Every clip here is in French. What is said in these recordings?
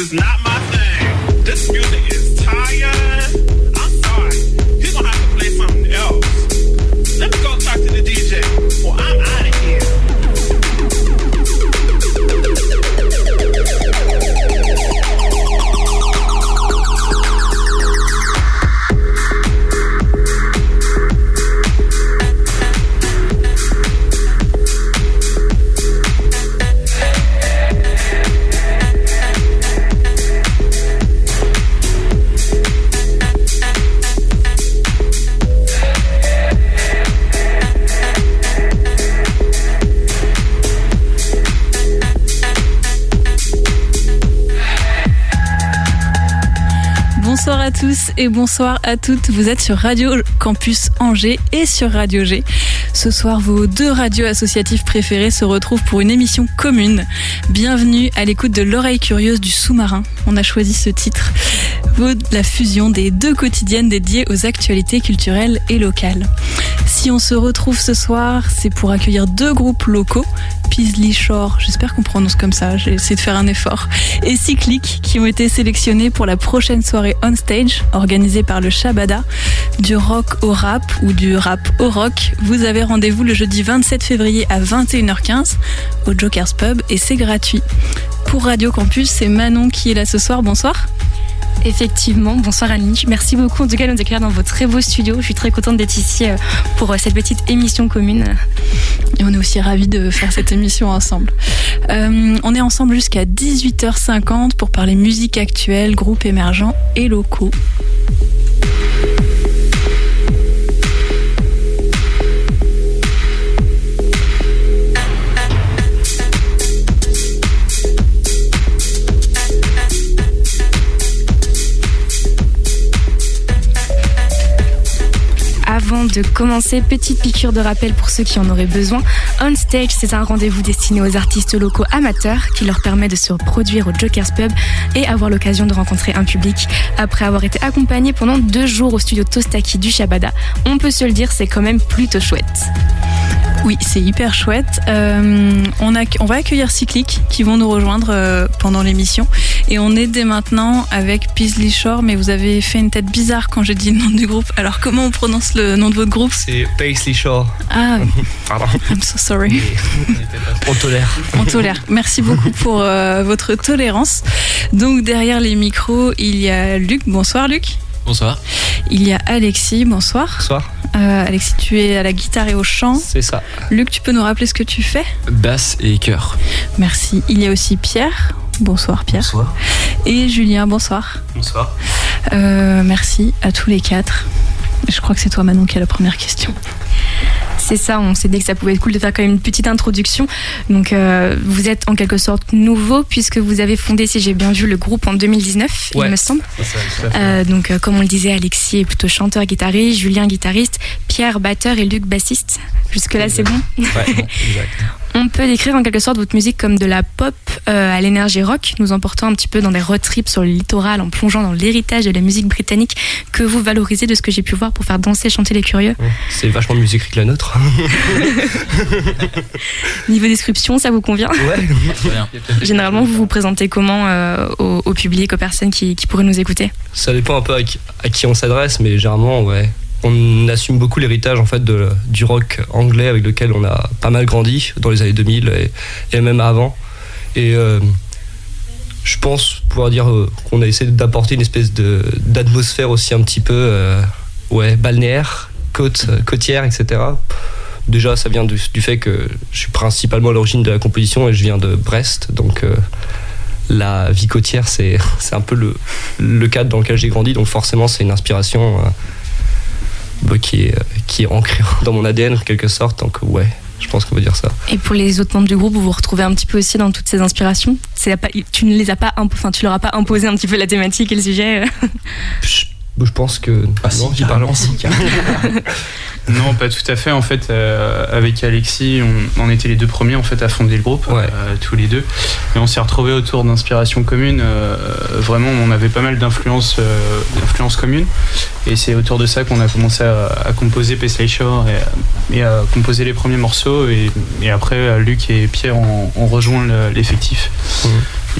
is not my thing. This music tous et bonsoir à toutes. Vous êtes sur Radio Campus Angers et sur Radio G. Ce soir, vos deux radios associatives préférées se retrouvent pour une émission commune. Bienvenue à l'écoute de l'oreille curieuse du sous-marin. On a choisi ce titre. Vaut la fusion des deux quotidiennes dédiées aux actualités culturelles et locales. Si on se retrouve ce soir, c'est pour accueillir deux groupes locaux, Paisley Shore, j'espère qu'on prononce comme ça, j'ai essayé de faire un effort, et Cyclic, qui ont été sélectionnés pour la prochaine soirée on stage, organisée par le Shabada. Du rock au rap ou du rap au rock, vous avez rendez-vous le jeudi 27 février à 21h15 au Joker's Pub et c'est gratuit. Pour Radio Campus, c'est Manon qui est là ce soir, bonsoir. Effectivement, bonsoir Aline. Merci beaucoup en tout cas de nous accueillir dans vos très beaux studios. Je suis très contente d'être ici euh, pour euh, cette petite émission commune. Et on est aussi ravis de faire cette émission ensemble. Euh, on est ensemble jusqu'à 18h50 pour parler musique actuelle, groupes émergents et locaux. Avant de commencer, petite piqûre de rappel pour ceux qui en auraient besoin. On Stage, c'est un rendez-vous destiné aux artistes locaux amateurs qui leur permet de se produire au Joker's Pub et avoir l'occasion de rencontrer un public. Après avoir été accompagné pendant deux jours au studio Tostaki du Shabada, on peut se le dire, c'est quand même plutôt chouette. Oui, c'est hyper chouette. Euh, on, a, on va accueillir Cyclic qui vont nous rejoindre euh, pendant l'émission. Et on est dès maintenant avec Paisley Shore, mais vous avez fait une tête bizarre quand j'ai dit le nom du groupe. Alors comment on prononce le nom de votre groupe? C'est Paisley Shore. Ah, Pardon. I'm so sorry. On tolère. On tolère. Merci beaucoup pour euh, votre tolérance. Donc derrière les micros, il y a Luc. Bonsoir Luc. Bonsoir. Il y a Alexis. Bonsoir. Bonsoir. Euh, Alexis, tu es à la guitare et au chant. C'est ça. Luc, tu peux nous rappeler ce que tu fais? Basse et chœur. Merci. Il y a aussi Pierre. Bonsoir Pierre. Bonsoir. Et Julien, bonsoir. Bonsoir. Euh, merci à tous les quatre. Je crois que c'est toi Manon qui a la première question. C'est ça, on s'est dit que ça pouvait être cool de faire quand même une petite introduction. Donc, euh, vous êtes en quelque sorte nouveau puisque vous avez fondé, si j'ai bien vu, le groupe en 2019, Ouais. il me semble. Ça. Euh, donc, euh, comme on le disait, Alexis est plutôt chanteur, guitariste, Julien guitariste, Pierre batteur et Luc bassiste. Jusque-là, c'est bon. Ouais, exact. On peut décrire en quelque sorte votre musique comme de la pop euh, à l'énergie rock, nous emportant un petit peu dans des road trips sur le littoral en plongeant dans l'héritage de la musique britannique que vous valorisez de ce que j'ai pu voir pour faire danser et chanter les curieux. C'est vachement de musique que la nôtre. Niveau description, ça vous convient Ouais. Très bien. Généralement, vous vous présentez comment euh, au, au public, aux personnes qui, qui pourraient nous écouter? Ça dépend un peu à qui, à qui on s'adresse, mais généralement, ouais. On assume beaucoup l'héritage en fait de, du rock anglais avec lequel on a pas mal grandi dans les années 2000 et, et même avant. Et euh, je pense pouvoir dire euh, qu'on a essayé d'apporter une espèce de d'atmosphère aussi un petit peu euh, ouais balnéaire, côte côtière, etc. Déjà, ça vient du, du fait que je suis principalement à l'origine de la composition et je viens de Brest, donc euh, la vie côtière, c'est un peu le, le cadre dans lequel j'ai grandi, donc forcément, c'est une inspiration euh, bah, qui, est, qui est ancrée dans mon ADN en quelque sorte. Donc, ouais, je pense qu'on peut dire ça. Et pour les autres membres du groupe, vous vous retrouvez un petit peu aussi dans toutes ces inspirations? Pas, Tu ne les as pas, enfin, tu leur as pas imposé un petit peu la thématique et le sujet euh? Je, je pense que. Ah, si, non, j'y parle carrément, si, Non, pas tout à fait. En fait, euh, avec Alexis, on, on était les deux premiers en fait à fonder le groupe, Ouais. euh, tous les deux, et on s'est retrouvés autour d'inspirations communes. euh, vraiment, on avait pas mal d'influences, euh, d'influences communes, et c'est autour de ça qu'on a commencé à, à composer Paisley Shore et, et à composer les premiers morceaux. Et, et après, Luc et Pierre ont, ont rejoint le- l'effectif.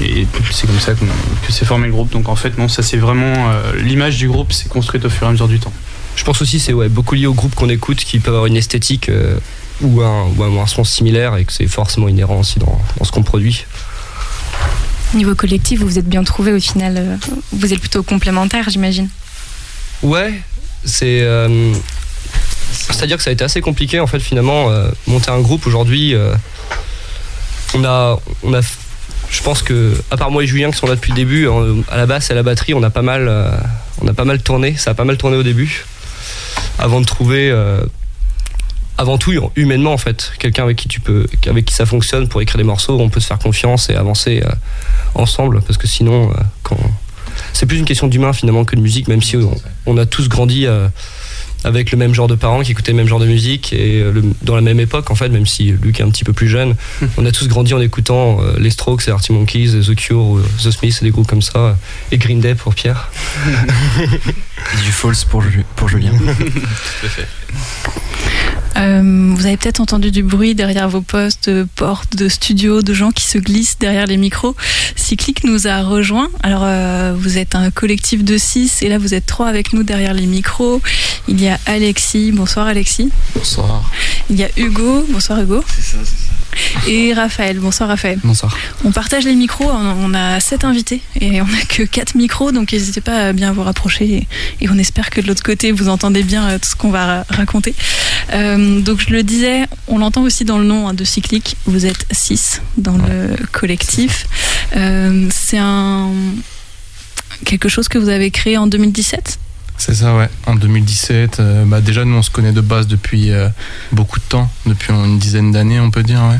Et c'est comme ça que s'est formé le groupe. Donc en fait, non, ça c'est vraiment l'image du groupe s'est construite au fur et à mesure du temps. Je pense aussi c'est ouais, beaucoup lié au groupe qu'on écoute qui peut avoir une esthétique ou, un, ou un, son similaire et que c'est forcément inhérent aussi dans, dans ce qu'on produit. Niveau collectif, vous vous êtes bien trouvé au final. Vous êtes plutôt complémentaires, j'imagine. Ouais, c'est. Euh, c'est-à-dire que ça a été assez compliqué en fait finalement euh, monter un groupe aujourd'hui. Euh, on a, on a, je pense que à part moi et Julien qui sont là depuis le début, à la basse et à la batterie, on a pas mal, on a pas mal tourné. Ça a pas mal tourné au début, avant de trouver avant tout humainement en fait quelqu'un avec qui tu peux avec qui ça fonctionne pour écrire des morceaux on peut se faire confiance et avancer ensemble parce que sinon c'est plus une question d'humain finalement que de musique, même si on, a tous grandi euh, avec le même genre de parents qui écoutaient le même genre de musique et euh, dans la même époque en fait, même si Luc est un petit peu plus jeune, on a tous grandi en écoutant euh, les Strokes et Artie Monkeys, The Cure, The Smiths et des groupes comme ça, et Green Day pour Pierre. du false pour, pour Julien. Tout à fait. Euh, vous avez peut-être entendu du bruit derrière vos postes, de portes, de studios, de gens qui se glissent derrière les micros. Cyclic nous a rejoint. Alors, euh, vous êtes un collectif de six et là, vous êtes trois avec nous derrière les micros. Il y a Alexis. Bonsoir, Alexis. Bonsoir. Il y a Hugo. Bonsoir, Hugo. C'est ça, c'est ça et Raphaël. Bonsoir Raphaël. Bonsoir. On partage les micros, on a sept invités et on n'a que quatre micros, donc n'hésitez pas à bien vous rapprocher et, on espère que de l'autre côté vous entendez bien euh, tout ce qu'on va raconter. Euh, donc je le disais, on l'entend aussi dans le nom hein, de Cyclique, vous êtes six dans le collectif. Euh, c'est un quelque chose que vous avez créé en 2017 c'est ça, ouais. En 2017, euh, bah déjà, nous, on se connaît de base depuis euh, beaucoup de temps, depuis une dizaine d'années, on peut dire, ouais.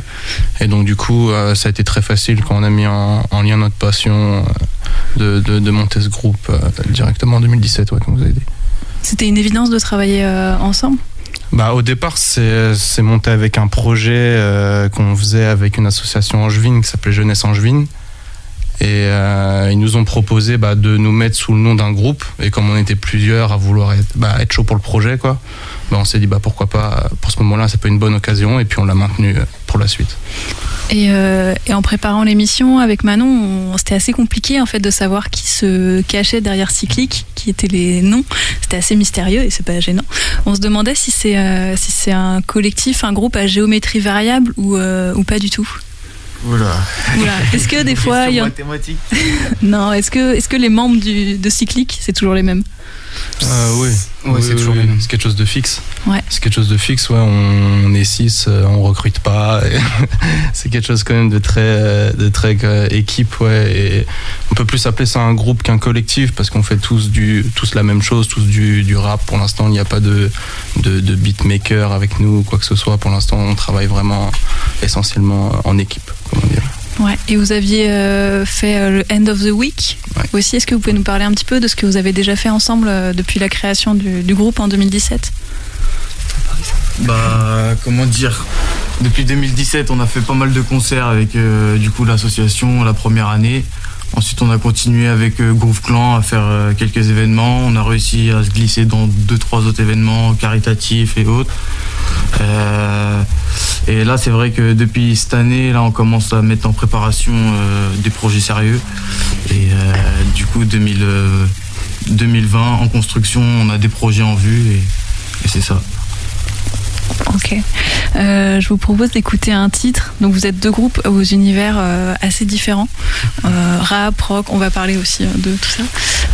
Et donc, du coup, euh, ça a été très facile quand on a mis en, lien notre passion de, de, monter ce groupe directement en 2017, ouais, comme vous avez dit. C'était une évidence de travailler ensemble? Bah, au départ, c'est monté avec un projet qu'on faisait avec une association angevine qui s'appelait Jeunesse Angevine. Et euh, ils nous ont proposé bah, de nous mettre sous le nom d'un groupe. Et comme on était plusieurs à vouloir être, bah, être chaud pour le projet, bah, on s'est dit bah, pourquoi pas, pour ce moment-là, c'est pas une bonne occasion. Et puis on l'a maintenu euh, pour la suite. Et, euh, en préparant l'émission avec Manon, c'était assez compliqué de savoir qui se cachait derrière Cyclique, qui étaient les noms. C'était assez mystérieux et c'est pas gênant. On se demandait si c'est un collectif, un groupe à géométrie variable ou pas du tout. Oula. Est-ce que des fois il y a Non, est-ce que est-ce que les membres du, de Cyclique, c'est toujours les mêmes? Euh, oui, ouais, c'est toujours C'est quelque chose de fixe. Ouais. C'est quelque chose de fixe, ouais. On, est six, euh, on recrute pas. c'est quelque chose quand même de très, de très euh, équipe, ouais. Et on peut plus appeler ça un groupe qu'un collectif parce qu'on fait tous du, tous la même chose, tous du, du rap. Pour l'instant, il n'y a pas de, de, de beatmaker avec nous ou quoi que ce soit. Pour l'instant, on travaille vraiment essentiellement en équipe, comment dire. Ouais. Et vous aviez euh, fait euh, le End of the Week aussi. Est-ce que vous pouvez nous parler un petit peu de ce que vous avez déjà fait ensemble euh, depuis la création du, groupe en 2017 Bah, comment dire? Depuis 2017, on a fait pas mal de concerts avec du coup l'association la première année. Ensuite, on a continué avec Groove Clan à faire quelques événements. On a réussi à se glisser dans deux, trois autres événements caritatifs et autres. Euh, et là, c'est vrai que depuis cette année, là, on commence à mettre en préparation euh, des projets sérieux. Et euh, du coup, 2020, en construction, on a des projets en vue et, c'est ça. Ok. je vous propose d'écouter un titre. Donc vous êtes deux groupes aux univers assez différents. rap, rock, on va parler aussi de tout ça.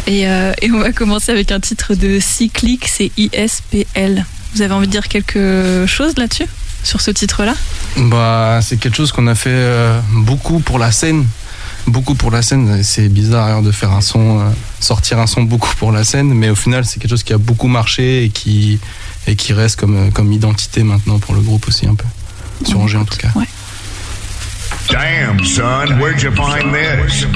Et, on va commencer avec un titre de Cyclic, c'est ISPL. Vous avez envie de dire quelque chose là-dessus Sur ce titre-là? Bah, C'est quelque chose qu'on a fait euh, beaucoup pour la scène. Beaucoup pour la scène. C'est bizarre hein, de faire un son, euh, sortir un son beaucoup pour la scène, mais au final, c'est quelque chose qui a beaucoup marché et qui, et qui reste comme, euh, comme identité maintenant pour le groupe aussi un peu. Sur Angers en tout cas. Damn, son, where'd you find this?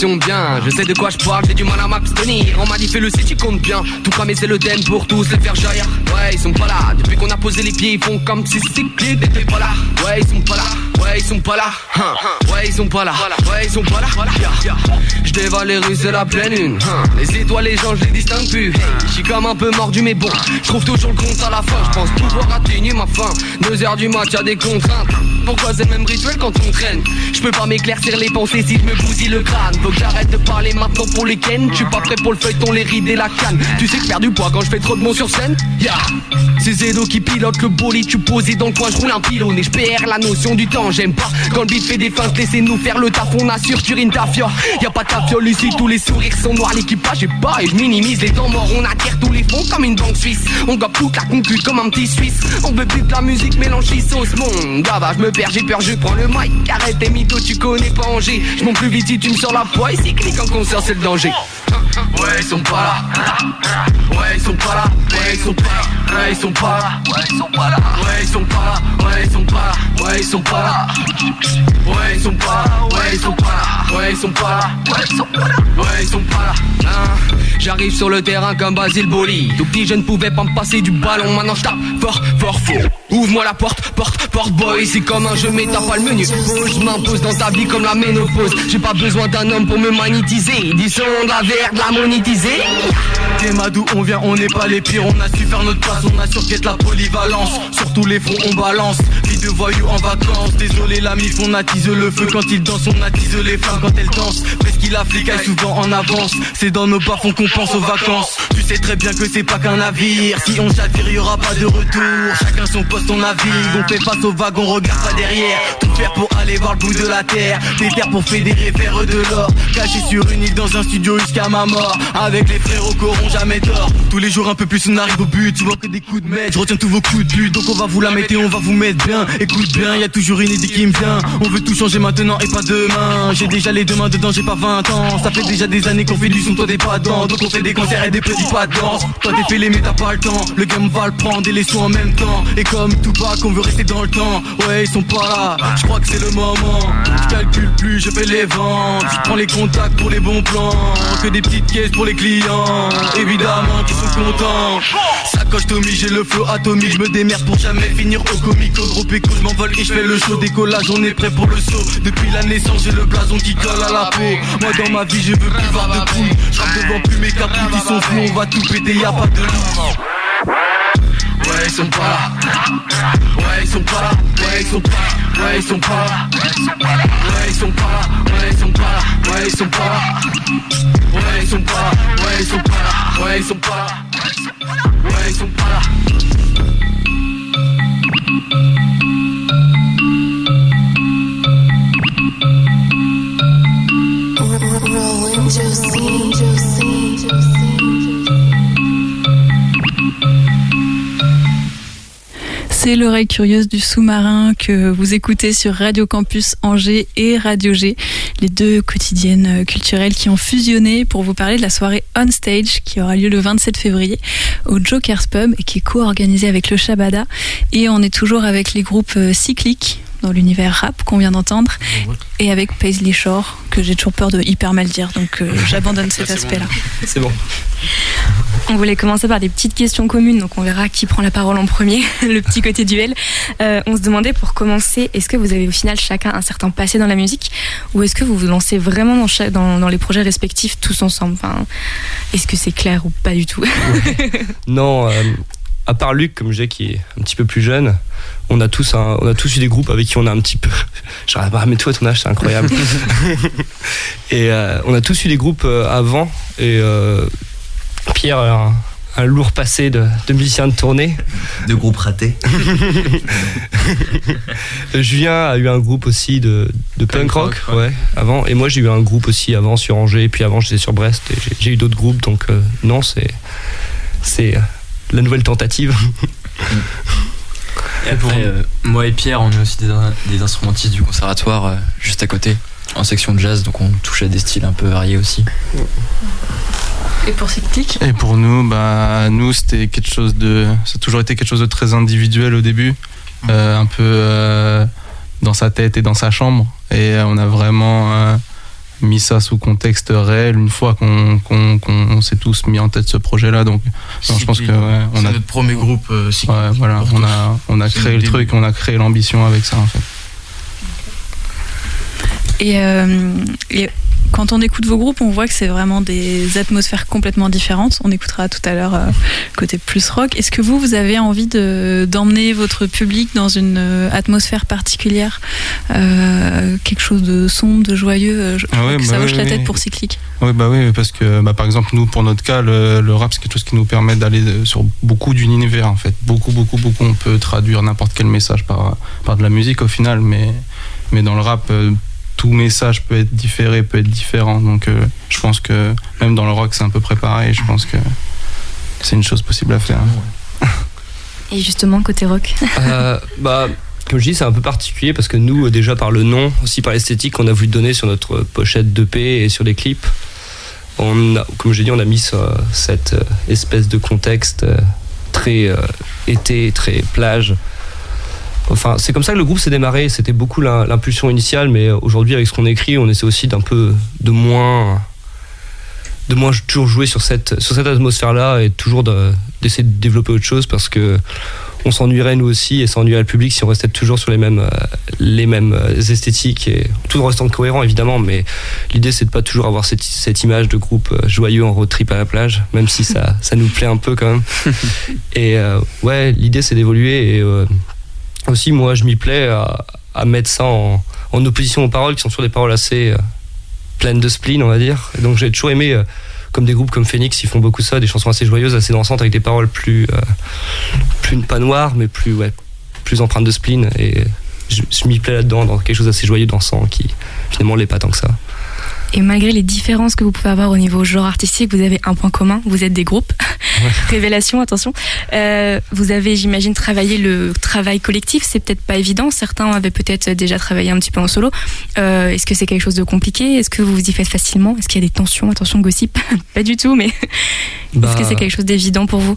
Bien, je sais de quoi je parle, j'ai du mal à m'abstenir. On m'a dit fais le si tu comptes bien, tout cramer c'est le den pour tous les faire jaillir. Ouais, ils sont pas là. Depuis qu'on a posé les pieds, ils font comme si c'était pas là. Ouais, ils sont pas là. Ouais, ils sont pas là. Hein. Ouais, ils sont pas là. Ouais, ils sont pas là. Je dévale les rues, c'est la pleine lune. Hein. Les étoiles, les gens, je les distingue plus. Je suis comme un peu mordu, mais bon. Je trouve toujours le compte à la fin. Je pense pouvoir atteindre ma fin. Deux heures du mat, y'a des contraintes. Pourquoi c'est le même rituel quand on traîne? Je peux pas m'éclaircir les pensées si je me bousille le crâne. Que j'arrête de parler maintenant pour les ken. Je suis pas prêt pour le feuilleton, les rides et la canne. Tu sais que je perds du poids quand je fais trop de mots sur scène? Yeah. C'est Zedo qui pilote le bolide, tu posé dans le coin, je roule un pylône et je perds la notion du temps. J'aime pas quand le beat fait des feintes, laissez-nous faire le taf, on assure, turine ta fiole. Y a pas de tafiole ici, tous les sourires sont noirs, l'équipage est bas et je minimise les temps morts. On acquiert tous les fonds comme une banque suisse. On doit toute la comme un petit suisse. On veut plus de la musique mélange sauce monde. Gava, je me perds, j'ai peur, je prends le mic. Arrête tes mythos, tu connais pas Angers. Je plus vite si tu me sors la poids. Ici, clique en concert, c'est le danger. Ouais, ils sont pas là. Ouais, ils sont pas là. Ouais, ils sont pas là. Ouais, ils sont pas là. Ouais, ils sont pas là. Ouais, ils sont pas là. Ouais, ils sont pas là. Ouais, ils sont pas là. Ouais, ils sont pas là. Ouais, ils sont pas là. Ouais, ils sont pas là. Ouais, ils sont pas là. Ouais, ils sont pas là. Hein. J'arrive sur le terrain comme Basile Boli. Tout petit, je ne pouvais pas me passer du ballon. Maintenant, je tape fort, fort, faux. Ouvre-moi la porte, porte, porte, boy. C'est comme un jeu, mais t'as pas le menu. Oh, je m'impose dans ta vie comme la ménopause. J'ai pas besoin d'un homme pour me magnétiser. Disons de la verre, de la monétiser. Madou, on vient, on n'est pas les pires, on a su faire notre place, on a surquête la polyvalence. Sur tous les fronts, on balance. Vie de voyous en vacances. Désolé, la mif, on attise le feu. Quand il danse, on attise les femmes quand elles dansent. Presqu'il a flicaille souvent en avance. C'est dans nos bas-fonds qu'on pense aux vacances. Tu sais très bien que c'est pas qu'un navire. Si on chavire, y aura pas de retour. Chacun son poste, on navigue. On fait face aux vagues, on regarde pas derrière. Tout faire pour aller voir le bout de la terre. Des terres pour fédérer, faire de l'or. Caché sur une île dans un studio jusqu'à ma mort. Avec les frérots qu'auront jamais tort. Tous les jours un peu plus, on arrive au but. Tu vois que des coups de maître. Je retiens tous vos coups de but. Donc on va vous la mettre et on va vous mettre bien. Écoute bien, y a toujours une idée qui me vient. On veut tout changer maintenant et pas demain. J'ai déjà les deux mains dedans, j'ai pas 20 Ça fait déjà des années qu'on fait du son, toi t'es pas dedans. Donc on fait des concerts et des petits pas de. Toi t'es les mais t'as pas le temps. Le game va le prendre et les sons en même temps. Et comme tout pas qu'on veut rester dans le temps. Ouais, ils sont pas là. Je crois que c'est le moment. Je calcule plus, je fais les ventes. Je prends les contacts pour les bons plans. Que des petites caisses pour les clients. Évidemment qu'ils sont contents. Tommy, j'ai le flow atomique. Je me démerde pour jamais finir au. Au gros péco, je m'envole et je fais le show. Décollage, on est prêt pour le saut. Depuis la naissance, j'ai le blason qui colle à la peau. Moi dans ma vie, je veux plus voir de couilles. Je devant plus mes capous, ils sont fous. On va tout péter, y a pas de loup. Ouais, ils sont pas là. Ouais, ils sont pas là. Ouais, ils sont pas là. Ouais, ils sont pas là. Ouais, ils sont pas là. Ouais, ils sont pas là. Ouais, ils sont pas là. Ouais, ils sont pas là. Ouais, ils sont pas là. Ouais, ils sont pas là. fez um para. C'est l'oreille curieuse du sous-marin que vous écoutez sur Radio Campus Angers et Radio G, les deux quotidiennes culturelles qui ont fusionné pour vous parler de la soirée On Stage qui aura lieu le 27 février au Joker's Pub et qui est co-organisée avec le Shabada. Et on est toujours avec les groupes euh, cycliques dans l'univers rap qu'on vient d'entendre et avec Paisley Shore que j'ai toujours peur de hyper mal dire donc euh, j'abandonne cet aspect-là. C'est bon. On voulait commencer par des petites questions communes, donc on verra qui prend la parole en premier, le petit côté duel. Euh, on se demandait pour commencer, est-ce que vous avez au final chacun un certain passé dans la musique ou est-ce que vous vous lancez vraiment dans, cha- dans, dans les projets respectifs tous ensemble? Enfin, Est-ce que c'est clair ou pas du tout? Non, euh, à part Luc, comme je disais, qui est un petit peu plus jeune, on a tous, un- on a tous eu des groupes avec qui on a un petit peu. Je dirais, bah, mais toi, ton âge, c'est incroyable. et euh, on a tous eu des groupes avant. Et euh, Pierre a un, un lourd passé de, de musicien de tournée. De groupes ratés. Euh, Julien a eu un groupe aussi de, de punk, Punk rock, rock, ouais. ouais, avant. Et moi, j'ai eu un groupe aussi avant sur Angers. Et puis avant, j'étais sur Brest. Et j'ai- j'ai eu d'autres groupes. Donc, euh, non, c'est. C'est euh, la nouvelle tentative. Et après, euh, moi et Pierre, on est aussi des, des instrumentistes du conservatoire euh, juste à côté, en section de jazz, donc on touche à des styles un peu variés aussi. Et pour cyclique Et pour nous, bah, nous, c'était quelque chose de. Ça a toujours été quelque chose de très individuel au début, euh, un peu euh, dans sa tête et dans sa chambre. Et euh, on a vraiment euh, mis ça sous contexte réel une fois qu'on qu'on- qu'on s'est tous mis en tête ce projet-là. Donc, non, je pense que ouais, on C'est a notre premier groupe euh, cyclique. Ouais, voilà, on a, on a créé le truc, on a créé l'ambition avec ça en fait. Et, euh, et quand on écoute vos groupes, on voit que c'est vraiment des atmosphères complètement différentes. On écoutera tout à l'heure euh, côté plus rock. Est-ce que vous, vous avez envie de- d'emmener votre public dans une euh, atmosphère particulière Euh, Quelque chose de sombre, de joyeux euh, je Ah ouais, que bah ça oui, hoche la oui. tête pour Cyclique. Oui, bah oui, parce que bah, par exemple, nous, pour notre cas, le, le rap, c'est quelque chose qui nous permet d'aller sur beaucoup d'univers en fait. Beaucoup, beaucoup, beaucoup. On peut traduire n'importe quel message par, par de la musique au final, mais, mais dans le rap, tout message peut être différé, peut être différent. Donc euh, je pense que même dans le rock, c'est un peu préparé. Je pense que c'est une chose possible à faire. Et justement, côté rock. Euh, bah, comme je dis, c'est un peu particulier parce que nous, euh, déjà par le nom, aussi par l'esthétique qu'on a voulu donner sur notre pochette d'EP et sur les clips, on a, comme j'ai dit, on a mis ça- cette espèce de contexte très euh, été, très plage. Enfin, c'est comme ça que le groupe s'est démarré. C'était beaucoup l'im- l'impulsion initiale, mais euh, aujourd'hui, avec ce qu'on écrit, on essaie aussi d'un peu de moins de moins toujours jouer sur cette, sur cette atmosphère-là et toujours de- d'essayer de développer autre chose parce que on s'ennuierait nous aussi et s'ennuierait le public si on restait toujours sur les mêmes, euh, les mêmes euh, esthétiques et tout en restant cohérent évidemment mais l'idée c'est de pas toujours avoir cette, cette image de groupe joyeux en road trip à la plage même si ça, ça nous plaît un peu quand même et euh, ouais l'idée c'est d'évoluer et euh, aussi moi je m'y plais à, mettre ça en, opposition aux paroles qui sont sur des paroles assez euh, pleines de spleen on va dire donc j'ai toujours aimé euh, comme des groupes comme Phoenix, ils font beaucoup ça, des chansons assez joyeuses, assez dansantes, avec des paroles plus, euh, plus pas noires, mais plus, plus empreintes de spleen. Et je, je m'y plais là-dedans, dans quelque chose d'assez joyeux, dansant, qui finalement l'est pas tant que ça. Et malgré les différences que vous pouvez avoir au niveau genre artistique, vous avez un point commun, vous êtes des groupes. Révélation, attention. Euh, vous avez, j'imagine, travaillé le travail collectif, c'est peut-être pas évident. Certains avaient peut-être déjà travaillé un petit peu en solo. Euh, Est-ce que c'est quelque chose de compliqué? Est-ce que vous vous y faites facilement? Est-ce qu'il y a des tensions? Attention, gossip Pas du tout, mais est-ce Bah, que c'est quelque chose d'évident pour vous?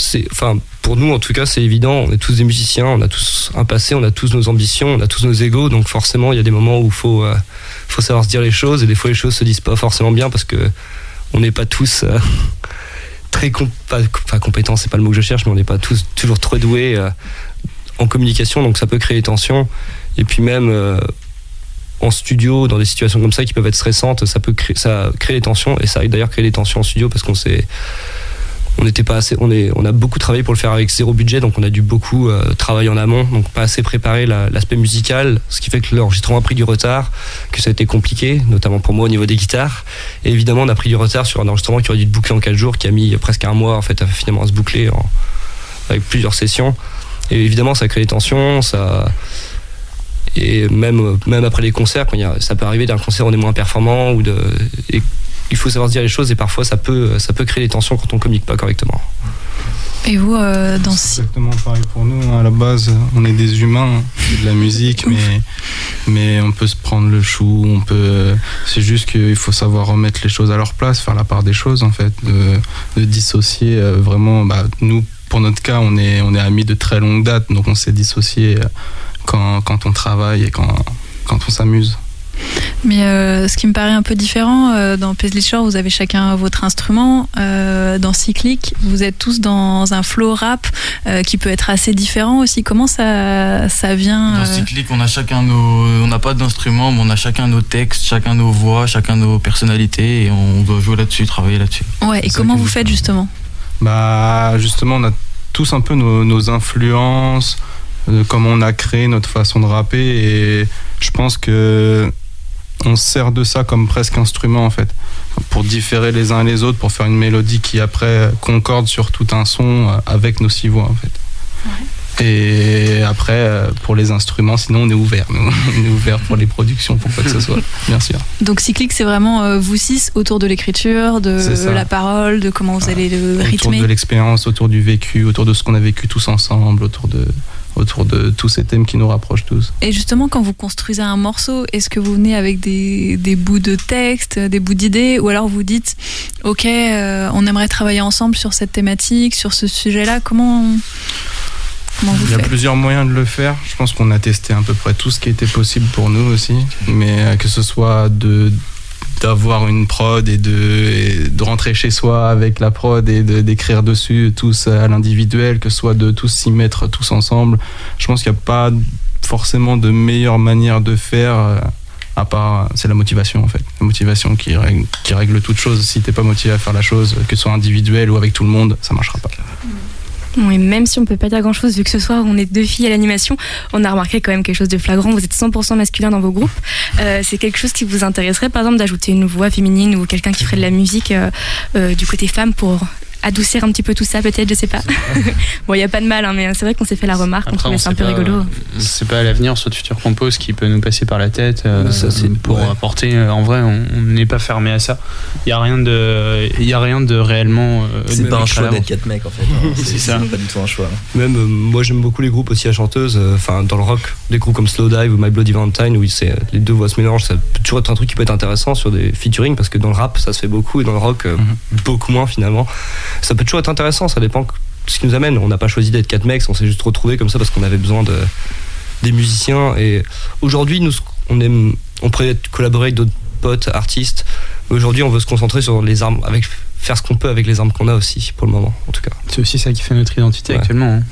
c'est enfin pour nous en tout cas c'est évident. On est tous des musiciens on a tous un passé on a tous nos ambitions on a tous nos égos. Donc forcément il y a des moments où il faut euh, faut savoir se dire les choses. Et des fois les choses se disent pas forcément bien parce que on n'est pas tous euh, très com- pas, pas compétents c'est pas le mot que je cherche mais on n'est pas tous toujours très doués euh, en communication. Donc ça peut créer des tensions. Et puis même en studio dans des situations comme ça qui peuvent être stressantes ça peut créer ça des tensions. Et ça a d'ailleurs créé des tensions en studio parce qu'on s'est on n'était pas assez on a beaucoup travaillé pour le faire avec zéro budget donc on a dû beaucoup euh, travailler en amont donc pas assez préparer la- l'aspect musical ce qui fait que l'enregistrement a pris du retard que ça a été compliqué notamment pour moi au niveau des guitares. Et évidemment on a pris du retard sur un enregistrement qui aurait dû être bouclé en 4 jours qui a mis presque un mois en à finalement se boucler avec plusieurs sessions. Et évidemment ça crée des tensions ça et même après les concerts quand ça peut arriver d'un concert on est moins performant ou de il faut savoir se dire les choses et parfois ça peut ça peut créer des tensions quand on communique pas correctement Et vous, euh, dans C'est exactement pareil pour nous. À la base, on est des humains, de la musique, mais, mais on peut se prendre le chou. On peut. C'est juste qu'il faut savoir remettre les choses à leur place, faire la part des choses en fait, de, de dissocier euh, vraiment. Bah, nous, pour notre cas, on est on est amis de très longue date, donc on s'est dissocié euh, quand, quand on travaille et quand quand on s'amuse. Mais euh, ce qui me paraît un peu différent, euh, dans Paisley Shore, vous avez chacun votre instrument. Euh, dans Cyclic, vous êtes tous dans un flow rap euh, qui peut être assez différent aussi. Comment ça, ça vient Dans Cyclic, on a chacun nos. On n'a pas d'instruments, mais on a chacun nos textes, chacun nos voix, chacun nos personnalités, et on doit jouer là-dessus, travailler là-dessus. Ouais, et comment vous faites fait. justement? Bah justement, on a tous un peu nos, nos influences, euh, comment on a créé notre façon de rapper et je pense que on se sert de ça comme presque instrument en fait, pour différer les uns les autres, pour faire une mélodie qui après concorde sur tout un son euh, avec nos six voix en fait. Et après, euh, pour les instruments, sinon on est ouvert. nous. On est ouvert pour les productions, pour quoi que ce soit, bien sûr. Donc Cyclic, c'est vraiment euh, vous six autour de l'écriture, de la parole, de comment vous allez le autour rythmer. de l'expérience, autour du vécu, autour de ce qu'on a vécu tous ensemble, autour de, autour de tous ces thèmes qui nous rapprochent tous. Et justement, quand vous construisez un morceau, est-ce que vous venez avec des, des bouts de texte, des bouts d'idées, ou alors vous dites, ok, euh, on aimerait travailler ensemble sur cette thématique, sur ce sujet-là. Comment, comment vous Il y a plusieurs moyens de le faire. Je pense qu'on a testé à peu près tout ce qui était possible pour nous aussi. Mais euh, que ce soit de d'avoir une prod et de, de rentrer chez soi avec la prod et d'écrire dessus tous à l'individuel, que ce soit de tous s'y mettre tous ensemble. Je pense qu'il n'y a pas forcément de meilleure manière de faire. euh, à part, c'est la motivation en fait. La motivation qui règle, qui règle toute chose. Si t'es pas motivé à faire la chose, que ce soit individuel ou avec tout le monde, ça marchera pas. Même si on peut pas dire grand chose, vu que ce soir on est deux filles à l'animation, on a remarqué quand même quelque chose de flagrant. Vous êtes 100% masculin dans vos groupes. Euh, c'est quelque chose qui vous intéresserait, par exemple, d'ajouter une voix féminine ou quelqu'un qui ferait de la musique euh, euh, du côté femme pour adoucir un petit peu tout ça, peut-être, je sais pas. bon, il y a pas de mal, hein, mais c'est vrai qu'on s'est fait la remarque, on Après, trouvait on ça un peu pas, rigolo. euh, C'est pas à l'avenir sur de futurs compos qui peut nous passer par la tête. euh, Ça, c'est- pour ouais. apporter. euh, En vrai, on n'est pas fermé à ça. Il y a rien de, il y a rien de réellement. euh, C'est pas un choix d'être 4 mecs en fait. hein. C'est ça. Pas du tout un choix. Même euh, moi j'aime beaucoup les groupes aussi à chanteuse, euh, enfin dans le rock, des groupes comme Slowdive ou My Bloody Valentine où c'est les deux voix se mélangent, ça peut toujours être un truc qui peut être intéressant sur des featuring parce que dans le rap ça se fait beaucoup et dans le rock euh, beaucoup moins finalement. Ça peut toujours être intéressant, ça dépend de ce qui nous amène. On n'a pas choisi d'être quatre mecs, on s'est juste retrouvés comme ça parce qu'on avait besoin de des musiciens et aujourd'hui nous on aime on pourrait collaborer avec d'autres potes artistes. mais Aujourd'hui on veut se concentrer sur les armes avec faire ce qu'on peut avec les armes qu'on a aussi pour le moment en tout cas. C'est aussi ça qui fait notre identité Ouais. actuellement. hein.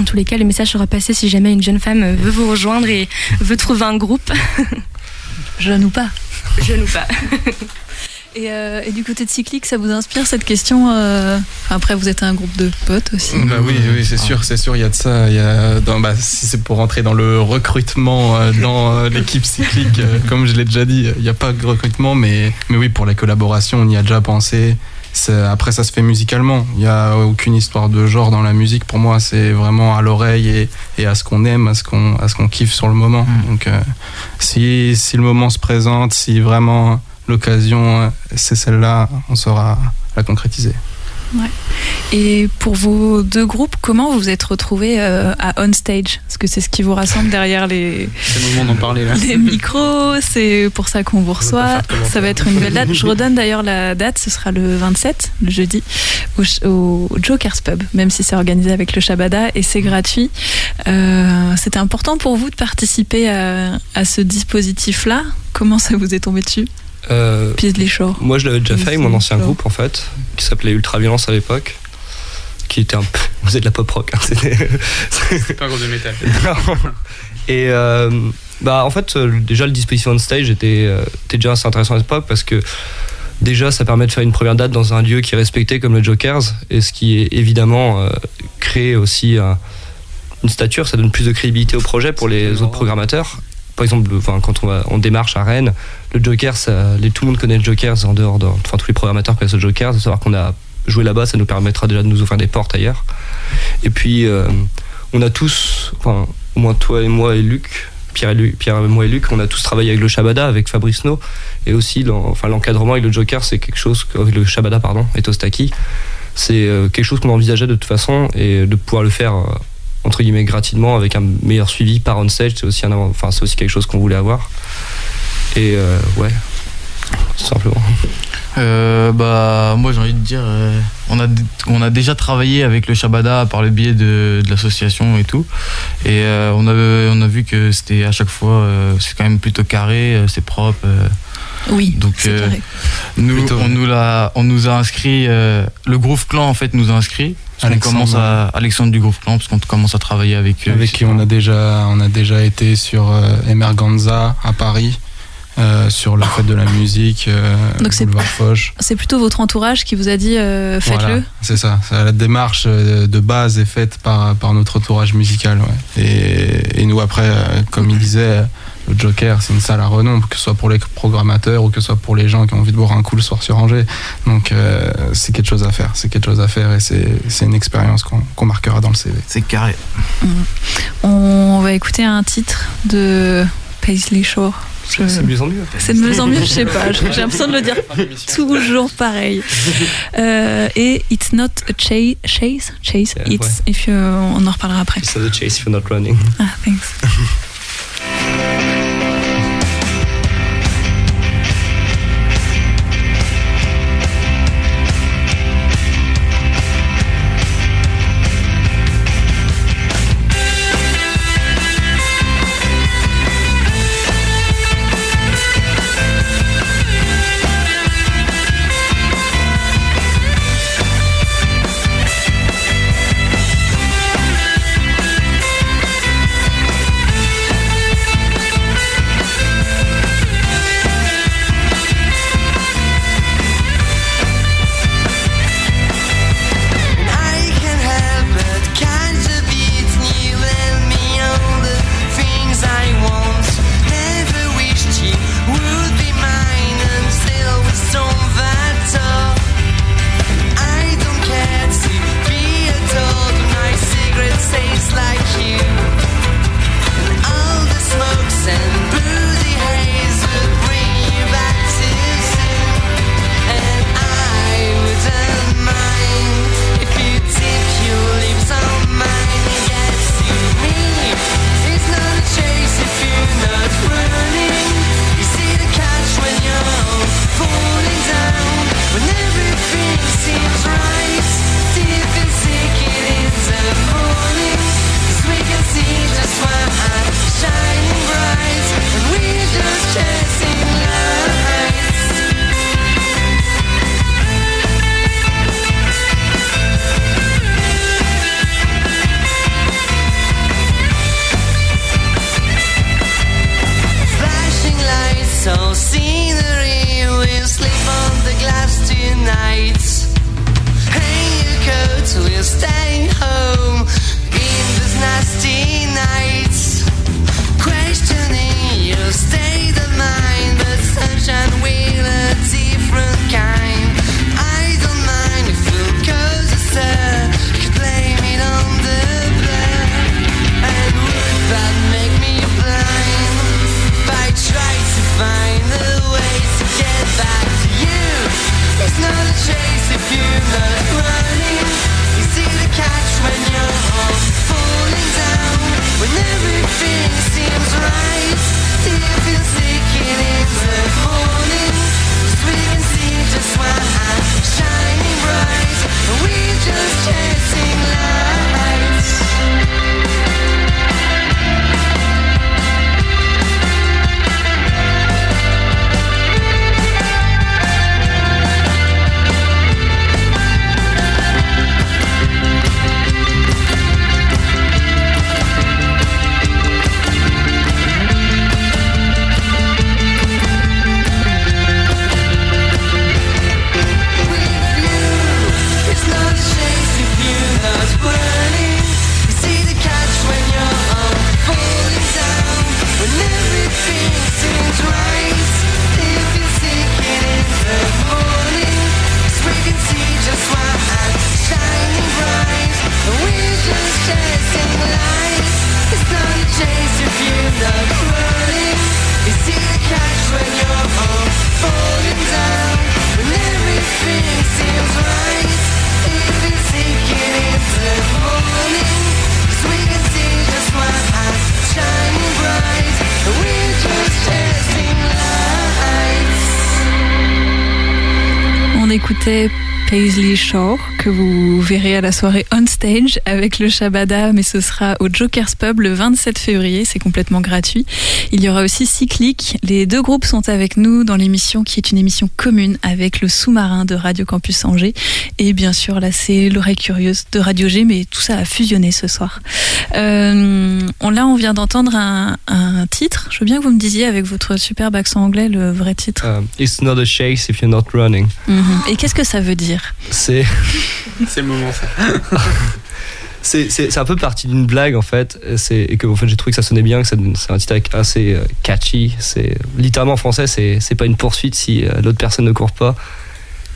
En tous les cas, le message sera passé si jamais une jeune femme veut vous rejoindre et veut trouver un groupe. Jeune ou pas. Jeune ou pas. Et, euh, et du côté de cyclique, ça vous inspire cette question euh, enfin, Après, vous êtes un groupe de potes aussi. Bah oui, oui, c'est sûr, c'est sûr, il y a de ça. Il y a dans, bah, si c'est pour rentrer dans le recrutement euh, dans euh, l'équipe cyclique, euh, comme je l'ai déjà dit, il n'y a pas de recrutement, mais, mais oui, pour la collaboration, on y a déjà pensé. Après, ça se fait musicalement. Il n'y a aucune histoire de genre dans la musique. Pour moi, c'est vraiment à l'oreille et, et à ce qu'on aime, à ce qu'on à ce qu'on kiffe sur le moment. Donc, euh, si, si le moment se présente, si vraiment l'occasion, c'est celle-là, on saura la concrétiser. Et pour vos deux groupes, comment vous vous êtes retrouvés euh, à On Stage? Parce que c'est ce qui vous rassemble derrière les, C'est le moment d'en parler là. les micros, c'est pour ça qu'on vous reçoit. Ça va être une belle date. Je redonne d'ailleurs la date, ce sera le 27, le jeudi, au, au Joker's Pub, même si c'est organisé avec le Shabada et c'est gratuit. Euh, C'était important pour vous de participer à, à ce dispositif-là? Comment ça vous est tombé dessus Euh, Pièce les Shores. Moi, je l'avais déjà fait avec mon ancien groupe, en fait, qui s'appelait Ultra Violence à l'époque, qui était un peu. Vous êtes de la pop rock, hein, c'était. C'est pas un groupe de métal. Non. Et euh, bah, en fait, euh, déjà, le dispositif on stage était, euh, était déjà assez intéressant à l'époque parce que déjà, ça permet de faire une première date dans un lieu qui est respecté comme le Jokers, et ce qui est évidemment euh, crée aussi un- une stature, ça donne plus de crédibilité au projet pour les autres programmateurs. Par exemple, quand on, démarche à Rennes, le Joker, tout le monde connaît le Jokers en dehors de. Tous les programmateurs connaissent le Jokers, de savoir qu'on a joué là-bas, ça nous permettra déjà de nous ouvrir des portes ailleurs. Et puis, euh, on a tous, au moins toi et moi et Luc, Pierre et, moi et Luc, on a tous travaillé avec le Shabada, avec Fabrice No, et aussi l'encadrement avec le Joker, c'est quelque chose, avec le Shabada, pardon, et Tostaki, c'est euh, quelque chose qu'on envisageait de toute façon, et de pouvoir le faire, euh, entre guillemets, gratuitement, avec un meilleur suivi par on stage, c'est aussi, un avant- enfin, c'est aussi quelque chose qu'on voulait avoir. Et euh, ouais, tout simplement. Euh, bah, moi j'ai envie de dire, euh, on, a, on a déjà travaillé avec le Shabada par le biais de, de l'association et tout. Et euh, on, a, on a vu que c'était à chaque fois, euh, c'est quand même plutôt carré, c'est propre. euh. Oui, Donc, c'est euh, carré. Nous, Plutôt. on, nous l'a- on nous a inscrit, euh, le Groove Clan en fait nous a inscrit. Alexandre. commence à, Alexandre du Groove Clan, parce qu'on commence à travailler avec eux. avec qui on a déjà on a déjà été sur euh, Emerganza à Paris euh, sur la fête de la musique euh, Donc c'est- boulevard Foch C'est plutôt votre entourage qui vous a dit euh, faites-le Voilà, c'est ça, Ça, la démarche de base est faite par, par notre entourage musical ouais. et, et nous après comme il disait le Joker c'est une salle à renom que ce soit pour les programmateurs ou que ce soit pour les gens qui ont envie de boire un coup le soir sur Angers donc euh, c'est quelque chose à faire c'est quelque chose à faire et c'est une expérience qu'on qu'on marquera dans le CV C'est carré. On va écouter un titre de Paisley Shore. Je- C'est de mieux en mieux. C'est de mieux en mieux, je sais pas. J'ai l'impression de le dire toujours pareil. Euh, et It's not a cha- chase, chase. Yeah, It's if you, on en reparlera après. It's the chase if you're not running. Ah, thanks. Paisley Shore, que vous verrez à la soirée on stage avec le Shabada, mais ce sera au Joker's Pub le 27 février, c'est complètement gratuit. Il y aura aussi Cyclique. Les deux groupes sont avec nous dans l'émission qui est une émission commune avec le sous-marin de Radio Campus Angers. Et bien sûr, là, c'est l'oreille curieuse de Radio G, mais tout ça a fusionné ce soir. Euh, on, là, on vient d'entendre un, un titre. Je veux bien que vous me disiez avec votre superbe accent anglais le vrai titre. Euh, It's not a chase if you're not running. Mhm. Et qu'est-ce que ça veut dire? C'est C'est le moment ça. c'est un peu partie d'une blague en fait. Et que en fait j'ai trouvé que ça sonnait bien que c'est un titre assez euh, catchy. C'est littéralement en français c'est c'est pas une poursuite si euh, l'autre personne ne court pas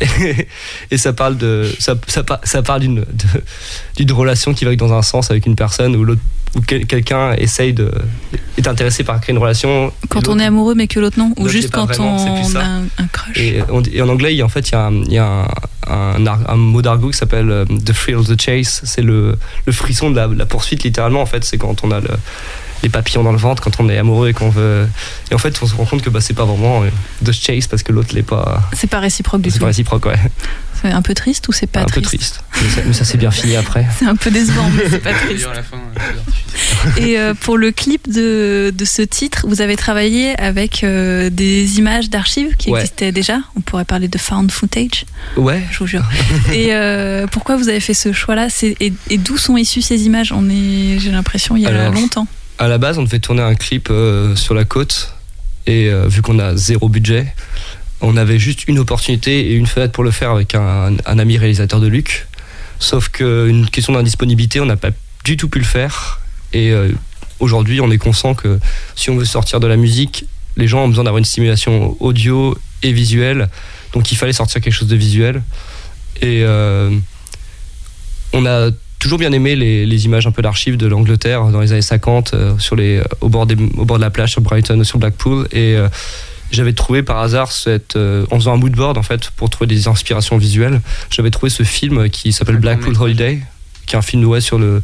et, ça parle de ça, ça, ça parle d'une d'une relation qui va dans un sens avec une personne où l'autre quel- quelqu'un essaye de est intéressé par créer une relation Quand on est amoureux mais que l'autre non Ou juste quand vraiment, on a un, un crush Et, on dit- et en anglais, il y a, en fait, il y a un, il y a un, un ar- un mot d'argot qui s'appelle euh, the thrill of the chase. C'est le, le frisson de la, la poursuite, littéralement. En fait, c'est quand on a le- les papillons dans le ventre, quand on est amoureux et qu'on veut. Et en fait, on se rend compte que bah, c'est pas vraiment euh, the chase parce que l'autre l'est pas. C'est pas réciproque du C'est tout. pas réciproque, ouais. C'est un peu triste ou c'est pas un peu triste triste. Mais ça, mais ça s'est bien fini après. C'est un peu décevant, mais c'est pas triste. Et euh, pour le clip de, de ce titre, vous avez travaillé avec euh, des images d'archives qui Ouais. existaient déjà? On pourrait parler de found footage, Ouais. je vous jure. et euh, pourquoi vous avez fait ce choix-là? C'est- Et, et d'où sont issues ces images? On est, j'ai l'impression, il y a Alors, longtemps. À la base, on devait tourner un clip euh, sur la côte. Et euh, vu qu'on a zéro budget, on avait juste une opportunité et une fenêtre pour le faire avec un, ami réalisateur de Luc. Sauf qu'une question d'indisponibilité, on n'a pas du tout pu le faire. Et euh, aujourd'hui, on est conscient que si on veut sortir de la musique, les gens ont besoin d'avoir une stimulation audio et visuelle. Donc il fallait sortir quelque chose de visuel. Et on a toujours bien aimé les, les images un peu d'archives de l'Angleterre dans les années 50 euh, sur les, au, bord des- au bord de la plage sur Brighton ou sur Blackpool. Et euh, j'avais trouvé par hasard, cette, euh, en faisant un mood board en fait, pour trouver des inspirations visuelles, j'avais trouvé ce film qui s'appelle Blackpool. Holiday, qui est un film ouais, sur, le,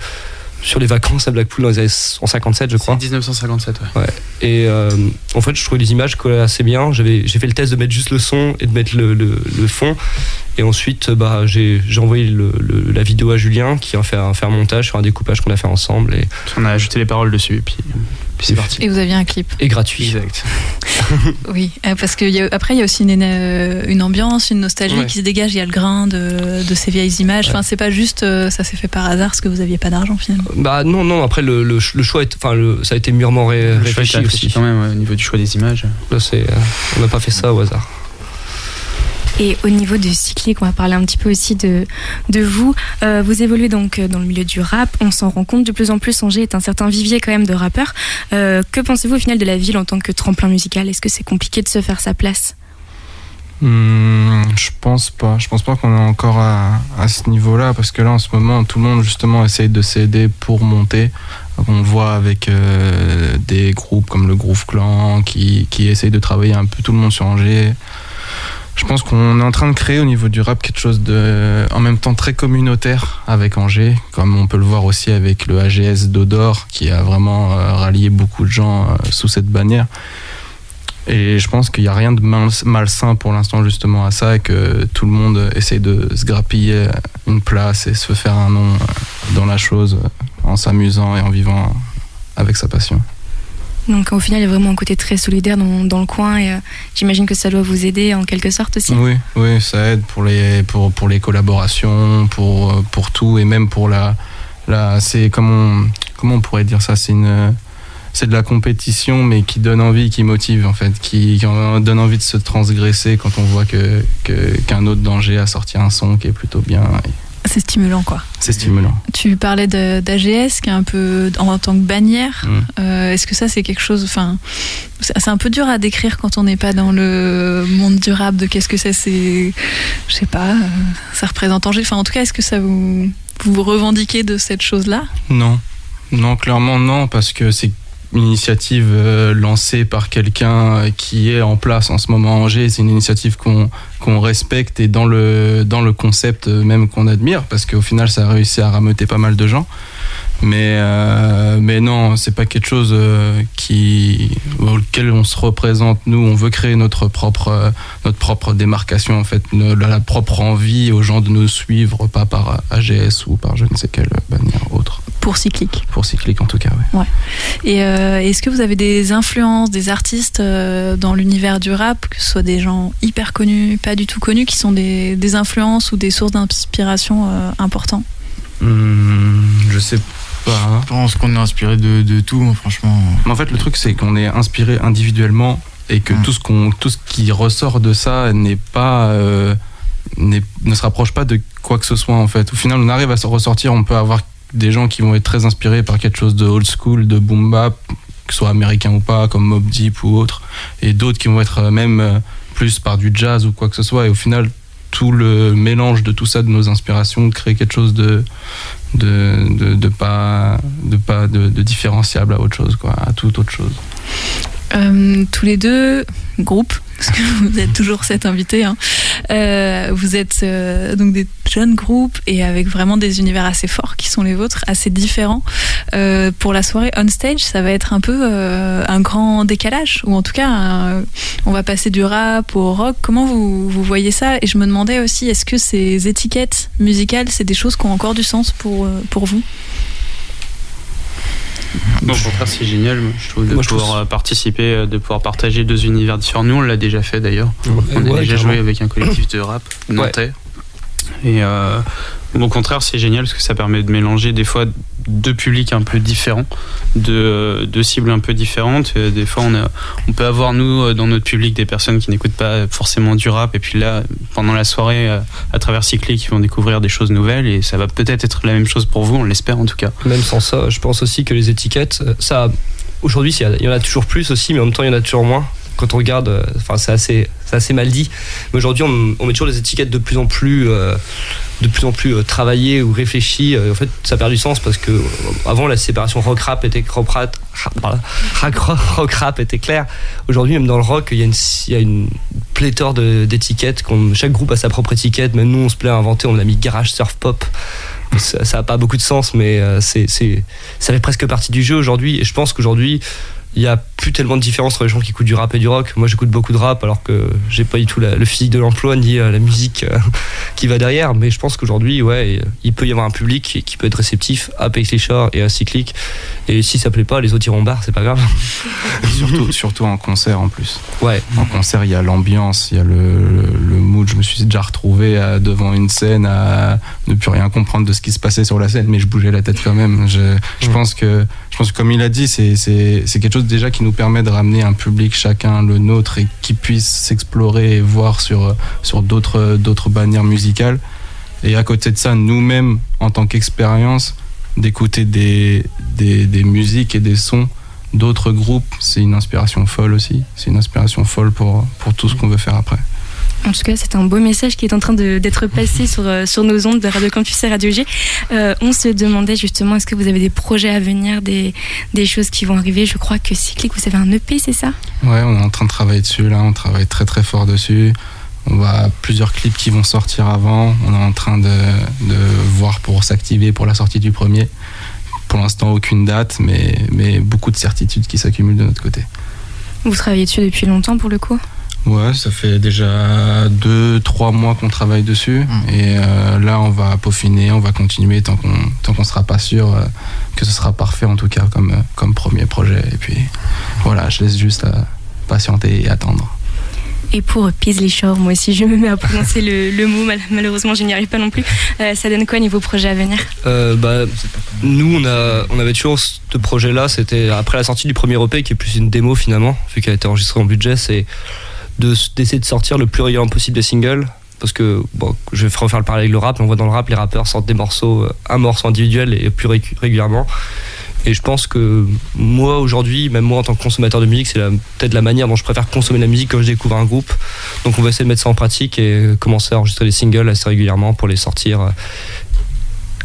sur les vacances à Blackpool dans les années en 57, je crois. C'est 1957, ouais. Et euh, en fait, je trouvais les images collaient assez bien. J'avais, j'ai fait le test de mettre juste le son et de mettre le, le, le fond. Et ensuite, bah, j'ai, j'ai envoyé le- le- la vidéo à Julien qui a fait un, fait un montage sur un découpage qu'on a fait ensemble et, On a ajouté les paroles dessus, et puis, puis c'est parti. Et vous aviez un clip. et gratuit. Exact. Oui, euh, parce que y a- après il y a aussi une, euh, une ambiance, une nostalgie Ouais. qui se dégage. Il y a le grain de, de ces vieilles images. Enfin, c'est pas juste euh, ça s'est fait par hasard parce que vous aviez pas d'argent finalement. Bah non, non. Après, le, le, le choix, est, enfin, le, ça a été mûrement ré- réfléchi aussi. quand même ouais, au niveau du choix des images. Là, c'est, euh, on n'a pas fait ça au hasard. Et au niveau du cyclique, on va parler un petit peu aussi de, de vous. Euh, vous évoluez donc euh, dans le milieu du rap. On s'en rend compte de plus en plus. Angers est un certain vivier quand même de rappeurs. Euh, que pensez-vous au final de la ville en tant que tremplin musical? Est-ce que c'est compliqué de se faire sa place? Hmm, je pense pas. Je pense pas qu'on est encore à, à ce niveau-là parce que là, en ce moment, tout le monde justement essaye de s'aider pour monter. On voit avec des groupes comme le Groove Clan qui, qui essayent de travailler un peu tout le monde sur Angers. Je pense qu'on est en train de créer au niveau du rap quelque chose de, en même temps très communautaire avec Angers, comme on peut le voir aussi avec le AGS d'Odor qui a vraiment euh, rallié beaucoup de gens euh, sous cette bannière. Et je pense qu'il n'y a rien de mal- malsain pour l'instant justement à ça et que tout le monde essaye de se grappiller une place et se faire un nom euh, dans la chose euh, en s'amusant et en vivant avec sa passion. Donc au final, il y a vraiment un côté très solidaire dans, dans le coin et euh, j'imagine que ça doit vous aider en quelque sorte aussi. Oui, oui, ça aide pour les, pour, pour les collaborations, pour, euh, pour tout et même pour la. la c'est comment, comment on pourrait dire ça? C'est une. C'est de la compétition, mais qui donne envie, qui motive en fait, qui, qui donne envie de se transgresser quand on voit que qu'un autre danger a sorti un son qui est plutôt bien. C'est stimulant, quoi. C'est stimulant. Tu parlais d'AGS, qui est un peu en, en tant que bannière. Mm. Euh, Est-ce que ça, c'est quelque chose. Enfin, c'est un peu dur à décrire quand on n'est pas dans le monde du rap, de qu'est-ce que c'est. C'est. Je sais pas, euh, ça représente Angers. Enfin, en tout cas, est-ce que ça vous. Vous vous revendiquez de cette chose-là? Non, non, clairement non, parce que c'est une initiative euh, lancée par quelqu'un euh, qui est en place en ce moment à Angers. C'est une initiative qu'on respecte et dans le, dans le concept euh, même qu'on admire, parce qu'au final, ça a réussi à rameuter pas mal de gens. Mais, euh, mais non, c'est pas quelque chose euh, qui, auquel on se représente. Nous, on veut créer notre propre, euh, notre propre démarcation, en fait, ne- la, la propre envie aux gens de nous suivre, pas par AGS ou par je ne sais quelle bannière autre. Pour cyclique. Pour cyclique, en tout cas, ouais. Ouais. Et euh, est-ce que vous avez des influences, des artistes euh, dans l'univers du rap, que ce soit des gens hyper connus, pas du tout connus, qui sont des, des influences ou des sources d'inspiration euh, importants Hmm, je sais pas. Je pense qu'on est inspiré de, de tout, hein, franchement. Mais en fait, le truc, c'est qu'on est inspiré individuellement et que Mm. tout, ce qu'on, tout ce qui ressort de ça n'est pas, euh, n'est- ne se rapproche pas de quoi que ce soit, en fait. Au final, on arrive à se ressortir. On peut avoir des gens qui vont être très inspirés par quelque chose de old school, de boom bap, que ce soit américain ou pas, comme Mob Deep ou autre, et d'autres qui vont être euh, même euh, plus par du jazz ou quoi que ce soit. Et au final, tout le mélange de tout ça, de nos inspirations, crée quelque chose de, de, de, pas, de, pas de, de différenciable à autre chose, quoi, à toute autre chose. Euh, tous les deux, groupe, parce que vous êtes toujours cet invité, hein. Euh, vous êtes euh, donc des jeunes groupes et avec vraiment des univers assez forts qui sont les vôtres, assez différents. Pour la soirée on stage, ça va être un peu un grand décalage, ou en tout cas, on va passer du rap au rock. Comment vous, vous voyez ça? Et je me demandais aussi, est-ce que ces étiquettes musicales, c'est des choses qui ont encore du sens pour, pour vous? Non, au contraire, c'est génial, je trouve, de Moi, pouvoir trouve- euh, participer, euh, de pouvoir partager deux univers différents. Nous, on l'a déjà fait d'ailleurs. On a Ouais, déjà joué avec un collectif de rap nantais. Et euh, au contraire, c'est génial parce que ça permet de mélanger des fois deux publics un peu différents, de, deux cibles un peu différentes. Euh, Des fois, on, a, on peut avoir, nous, euh, dans notre public, des personnes qui n'écoutent pas forcément du rap. Et puis là, pendant la soirée, euh, à travers Cyclique, ils vont découvrir des choses nouvelles. Et ça va peut-être être la même chose pour vous, on l'espère en tout cas. Même sans ça, je pense aussi que les étiquettes, ça, aujourd'hui, il y en a toujours plus aussi, mais en même temps, il y en a toujours moins. Quand on regarde, euh, enfin, c'est assez, assez mal dit. Mais aujourd'hui, on, met toujours des étiquettes de plus en plus, euh, de plus en plus euh, travaillées ou réfléchies. En fait, ça perd du sens parce que avant, la séparation rock rap était rock rap, rock, rap était claire. Aujourd'hui, même dans le rock, il y a une, il y a une pléthore d'étiquettes. Chaque groupe a sa propre étiquette. Même nous, on se plaît à inventer. On a mis garage surf pop ça ça a pas beaucoup de sens, mais c'est, ça fait presque partie du jeu aujourd'hui. Et je pense qu'aujourd'hui, il y a plus tellement de différence entre les gens qui écoutent du rap et du rock. Moi, j'écoute beaucoup de rap, alors que j'ai pas du tout la- le physique de l'emploi ni euh, la musique euh, qui va derrière. Mais je pense qu'aujourd'hui, ouais, il peut y avoir un public qui, peut être réceptif à Paisley Shore et à Cyclic. Et si ça plaît pas, les autres iront bar, c'est pas grave. surtout, surtout en concert en plus. Ouais. En concert, il y a l'ambiance, il y a le, le, le mood. Je me suis déjà retrouvé à- devant une scène à ne plus rien comprendre de ce qui se passait sur la scène, mais je bougeais la tête quand même. Je, je pense que, je pense que comme il a dit, c'est quelque chose déjà qui nous permet de ramener un public chacun le nôtre et qui puisse s'explorer et voir sur, sur d'autres, d'autres bannières musicales. Et à côté de ça, nous-mêmes, en tant qu'expérience, d'écouter des, des, des musiques et des sons d'autres groupes, c'est une inspiration folle aussi. C'est une inspiration folle pour, pour tout ce qu'on veut faire après. En tout cas, c'est un beau message qui est en train d'être passé sur, euh, sur nos ondes de Radio Campus et Radio G. Euh, on se demandait justement, est-ce que vous avez des projets à venir, des, des choses qui vont arriver? Je crois que Cyclic, vous avez un EP, c'est ça? Ouais, on est en train de travailler dessus là, on travaille très très fort dessus. On va plusieurs clips qui vont sortir avant. On est en train de, de voir pour s'activer pour la sortie du premier. Pour l'instant, aucune date, mais, mais beaucoup de certitudes qui s'accumulent de notre côté. Vous travaillez dessus depuis longtemps pour le coup? Ouais, ça fait déjà deux, trois mois qu'on travaille dessus. Et euh, là, on va peaufiner, on va continuer tant qu'on tant qu'on sera pas sûr euh, que ce sera parfait, en tout cas, comme, euh, comme premier projet. Et puis, voilà, je laisse juste euh, patienter et attendre. Et pour Paisley Shore, moi aussi je me mets à prononcer le, le mot, mal- malheureusement je n'y arrive pas non plus. Euh, ça donne quoi niveau projet à venir? Euh, bah, nous, on, a, on avait toujours ce projet-là. C'était après la sortie du premier EP, qui est plus une démo finalement, vu qu'elle a été enregistrée en budget. C'est d'essayer de sortir le plus régulièrement possible des singles. Parce que, bon, je vais refaire le parallèle avec le rap. On voit dans le rap, les rappeurs sortent des morceaux, euh, un morceau individuel et plus régu- régulièrement. Et je pense que moi, aujourd'hui, même moi en tant que consommateur de musique, c'est peut-être la manière dont je préfère consommer la musique quand je découvre un groupe. Donc on va essayer de mettre ça en pratique et commencer à enregistrer des singles assez régulièrement pour les sortir euh,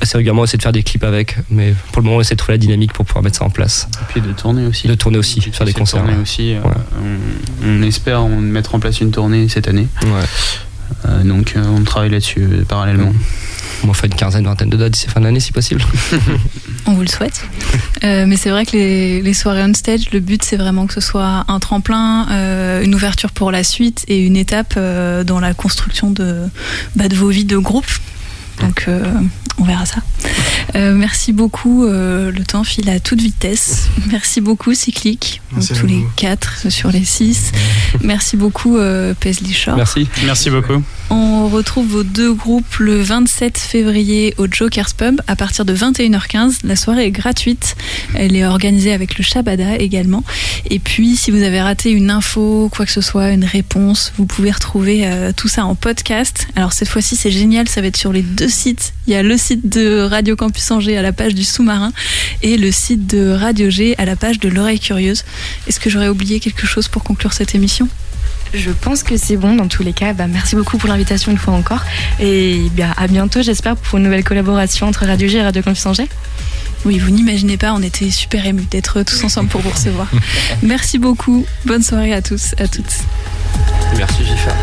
assez régulièrement, essayer de faire des clips avec. Mais pour le moment, on essaie de trouver la dynamique pour pouvoir mettre ça en place. Et puis de tourner aussi. De tourner aussi, faire des de concerts. tourner ouais. aussi. euh, Ouais. on, on espère on mettre en place une tournée cette année. Ouais. Euh, donc euh, on travaille là-dessus parallèlement. On va faire une quinzaine, vingtaine de dates d'ici fin de l'année si possible. On vous le souhaite. Euh, mais c'est vrai que les, les soirées on stage, le but c'est vraiment que ce soit un tremplin, euh, une ouverture pour la suite et une étape euh, dans la construction de, bah, de vos vies de groupe. Donc euh, on verra ça. Euh, merci beaucoup. euh, le temps file à toute vitesse. Merci beaucoup Cyclic, Merci tous les vous. quatre sur les six. Merci beaucoup euh, Paisley Shore. Merci. Merci beaucoup. On retrouve vos deux groupes le 27 février au Joker's Pub à partir de 21h15. La soirée est gratuite. Elle est organisée avec le Shabada également. Et puis, si vous avez raté une info, quoi que ce soit, une réponse, vous pouvez retrouver euh, tout ça en podcast. Alors cette fois-ci, c'est génial. Ça va être sur les deux sites. Il y a le site de Radio Campus Angers à la page du sous-marin et le site de Radio G à la page de l'oreille curieuse. Est-ce que j'aurais oublié quelque chose pour conclure cette émission? Je pense que c'est bon dans tous les cas. Bah, merci beaucoup pour l'invitation une fois encore. Et bien, à bientôt, j'espère, pour une nouvelle collaboration entre Radio G et Radio Campus Angers. Oui, vous n'imaginez pas, on était super émus d'être tous ensemble pour vous recevoir. Merci beaucoup. Bonne soirée à tous, à toutes. Merci Jifa.